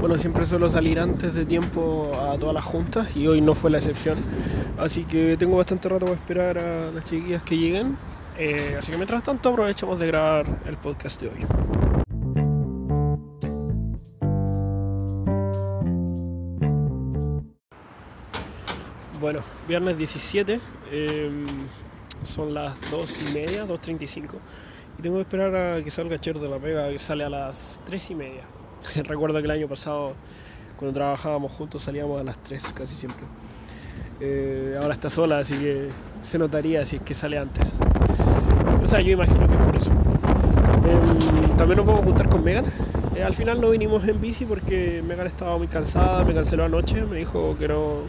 Bueno, siempre suelo salir antes de tiempo a todas las juntas y hoy no fue la excepción. Así que tengo bastante rato para esperar a las chiquillas que lleguen. Eh, así que mientras tanto aprovechamos de grabar el podcast de hoy. Bueno, viernes 17, em, son las 2 y media, 2.35 y tengo que esperar a que salga Cher de la pega, que sale a las 3 y media. Recuerdo que el año pasado, cuando trabajábamos juntos, salíamos a las 3 casi siempre. Eh, ahora está sola, así que se notaría si es que sale antes. O sea, yo imagino que es por eso. Em, también nos vamos a juntar con Megan. Eh, al final no vinimos en bici porque Megan estaba muy cansada, me canceló anoche, me dijo que no,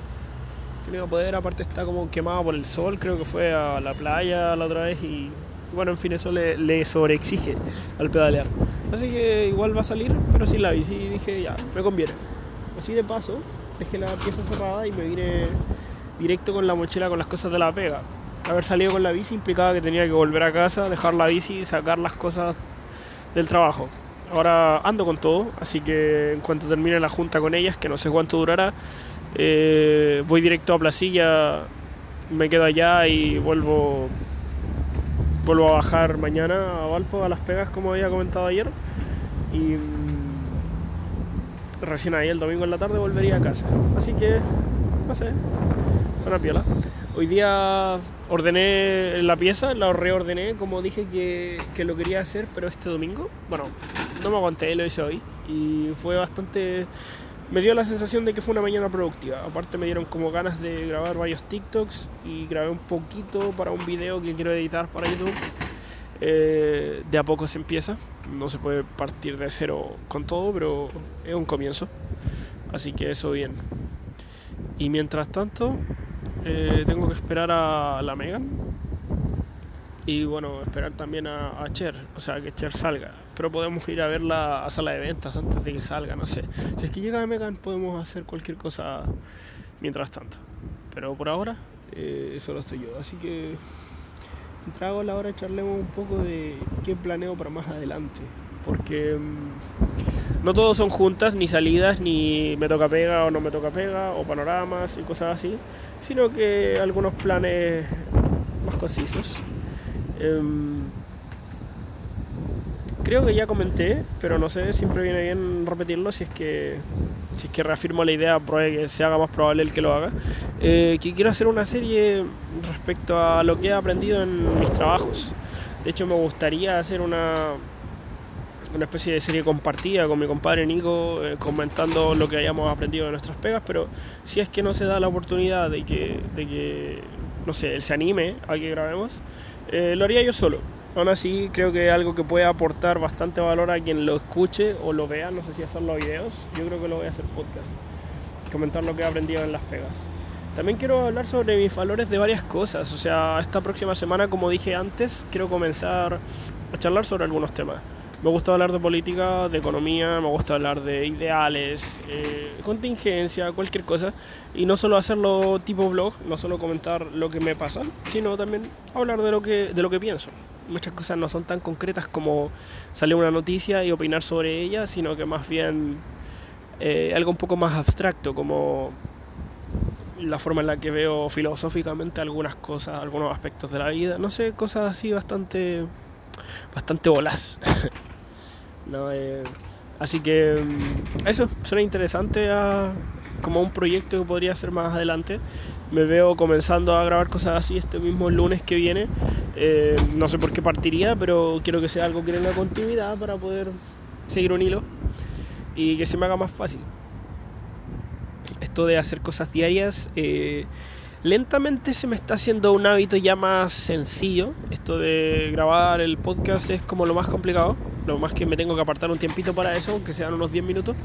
que iba a poder, aparte está como quemada por el sol, creo que fue a la playa la otra vez y bueno, en fin, eso le, le sobreexige al pedalear. Así que igual va a salir, pero sin la bici. Dije, ya, me conviene. Así de paso, dejé la pieza cerrada y me vine directo con la mochila con las cosas de la pega. Haber salido con la bici implicaba que tenía que volver a casa, dejar la bici y sacar las cosas del trabajo. Ahora ando con todo, así que en cuanto termine la junta con ellas, que no sé cuánto durará, eh, voy directo a Placilla, me quedo allá y vuelvo vuelvo a bajar mañana a Valpo a las pegas como había comentado ayer. Y mm, recién ahí el domingo en la tarde volvería a casa. Así que no sé suena piola. Hoy día ordené la pieza la reordené como dije que, que lo quería hacer pero este domingo bueno no me aguanté lo hice hoy. Y fue bastante me dio la sensación de que fue una mañana productiva. Aparte me dieron como ganas de grabar varios TikToks y grabé un poquito para un video que quiero editar para YouTube. Eh, de a poco se empieza, no se puede partir de cero con todo, pero es un comienzo. Así que eso bien. Y mientras tanto, eh, tengo que esperar a la Megan. Y bueno, esperar también a, a Cher, o sea, que Cher salga pero podemos ir a verla a sala de ventas antes de que salga, no sé. Si es que llega Megan podemos hacer cualquier cosa mientras tanto. Pero por ahora, eh, solo estoy yo. Así que trago la hora charlemos un poco de qué planeo para más adelante. Porque mm, no todos son juntas, ni salidas, ni me toca pega o no me toca pega, o panoramas y cosas así, sino que algunos planes más concisos. Em, creo que ya comenté, pero no sé, siempre viene bien repetirlo si es que si es que reafirmo la idea, para que se haga más probable el que lo haga, eh, que quiero hacer una serie respecto a lo que he aprendido en mis trabajos. De hecho, me gustaría hacer una, una especie de serie compartida con mi compadre Nico, eh, comentando lo que hayamos aprendido de nuestras pegas, pero si es que no se da la oportunidad de que, de que no sé, él se anime a que grabemos, eh, lo haría yo solo Aún así, creo que es algo que puede aportar bastante valor a quien lo escuche o lo vea. No sé si hacerlo videos. Yo creo que lo voy a hacer podcast. Comentar lo que he aprendido en las pegas. También quiero hablar sobre mis valores de varias cosas. O sea, esta próxima semana, como dije antes, quiero comenzar a charlar sobre algunos temas. Me gusta hablar de política, de economía, me gusta hablar de ideales, eh, contingencia, cualquier cosa. Y no solo hacerlo tipo blog, no solo comentar lo que me pasa, sino también hablar de lo que, de lo que pienso muchas cosas no son tan concretas como salir una noticia y opinar sobre ella, sino que más bien eh, algo un poco más abstracto, como la forma en la que veo filosóficamente algunas cosas, algunos aspectos de la vida, no sé, cosas así bastante, bastante bolas. no, eh, así que mm, eso, suena interesante a, como un proyecto que podría hacer más adelante. Me veo comenzando a grabar cosas así este mismo lunes que viene. Eh, no sé por qué partiría, pero quiero que sea algo que tenga continuidad para poder seguir un hilo y que se me haga más fácil. Esto de hacer cosas diarias, eh, lentamente se me está haciendo un hábito ya más sencillo. Esto de grabar el podcast es como lo más complicado. Lo más que me tengo que apartar un tiempito para eso, aunque sean unos 10 minutos.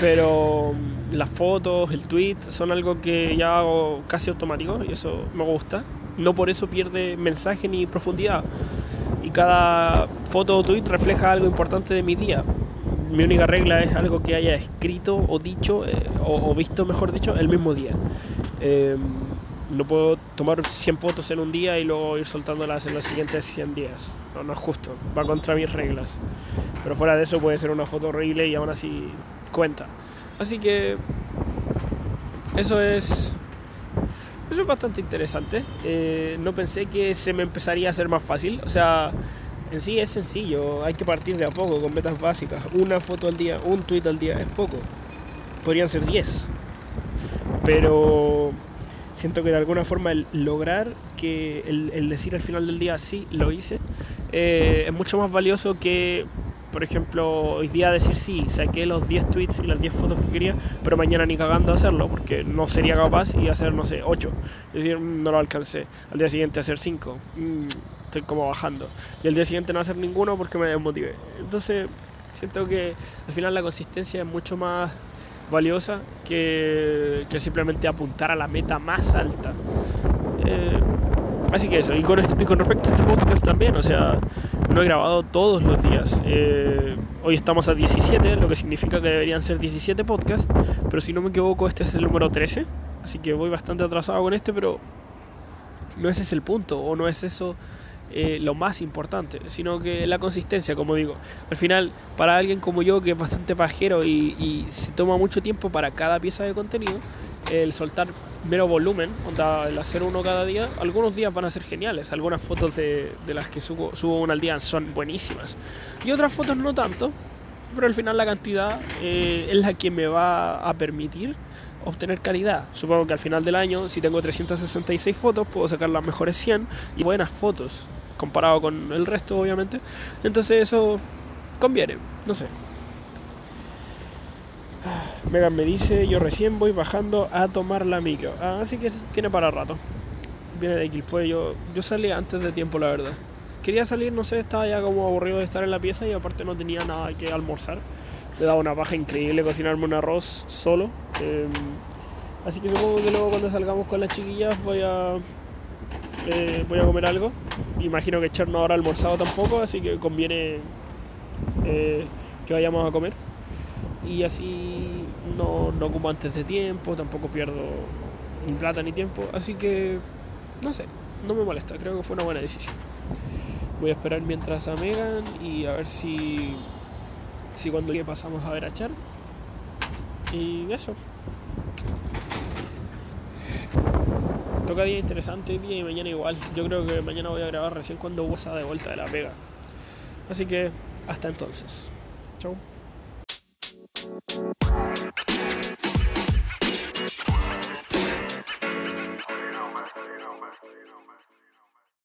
Pero mm, las fotos, el tweet, son algo que ya hago casi automático y eso me gusta. No por eso pierde mensaje ni profundidad. Y cada foto o tweet refleja algo importante de mi día. Mi única regla es algo que haya escrito o dicho, eh, o, visto, mejor dicho, el mismo día. Em, no puedo tomar 100 fotos en un día y luego ir soltándolas en los siguientes 100 días. No, no es justo, va contra mis reglas. Pero fuera de eso puede ser una foto horrible y aún así cuenta. Así que eso es eso es bastante interesante. Eh, no pensé que se me empezaría a hacer más fácil. O sea, en sí es sencillo. Hay que partir de a poco con metas básicas. Una foto al día, un tweet al día es poco. Podrían ser 10. Pero siento que de alguna forma el lograr que el, decir al final del día sí lo hice eh, es mucho más valioso que por ejemplo, hoy día decir sí, saqué los 10 tweets y las 10 fotos que quería, pero mañana ni cagando hacerlo, porque no sería capaz y hacer, no sé, 8. Es decir, no lo alcancé. Al día siguiente hacer 5. Mm, estoy como bajando. Y al día siguiente no hacer ninguno porque me desmotivé. Entonces, siento que al final la consistencia es mucho más valiosa que, que simplemente apuntar a la meta más alta. Eh, Así que eso, y con, con, respecto a este podcast también, o sea, no he grabado todos los días. Eh, hoy estamos a 17, lo que significa que deberían ser 17 podcasts, pero si no me equivoco, este es el número 13, así que voy bastante atrasado con este, pero no ese es el punto, o no es eso eh, lo más importante, sino que la consistencia, como digo. Al final, para alguien como yo, que es bastante pajero y, y se toma mucho tiempo para cada pieza de contenido, el soltar mero volumen, el hacer uno cada día, algunos días van a ser geniales. Algunas fotos de, las que subo, subo una al día son buenísimas. Y otras fotos no tanto, pero al final la cantidad eh, es la que me va a permitir obtener calidad. Supongo que al final del año, si tengo 366 fotos, puedo sacar las mejores 100 y buenas fotos, comparado con el resto, obviamente. Entonces eso conviene, no sé. Megan me dice, yo recién voy bajando a tomar la micro. Ah, así que tiene para rato. Viene de Quilpue. Yo, yo salí antes de tiempo, la verdad. Quería salir, no sé, estaba ya como aburrido de estar en la pieza y aparte no tenía nada que almorzar. Le daba una baja increíble cocinarme un arroz solo. Em, así que supongo que luego cuando salgamos con las chiquillas voy a eh, voy a comer algo. Imagino que Cher no habrá almorzado tampoco, así que conviene eh, que vayamos a comer y así no, no como antes de tiempo, tampoco pierdo ni plata ni tiempo, así que no sé, no me molesta, creo que fue una buena decisión. Voy a esperar mientras a Megan y a ver si, si cuando llegue pasamos a ver a Char. Y eso toca día interesante día y mañana igual. Yo creo que mañana voy a grabar recién cuando Bosa de vuelta de la pega. Así que hasta entonces. Chau.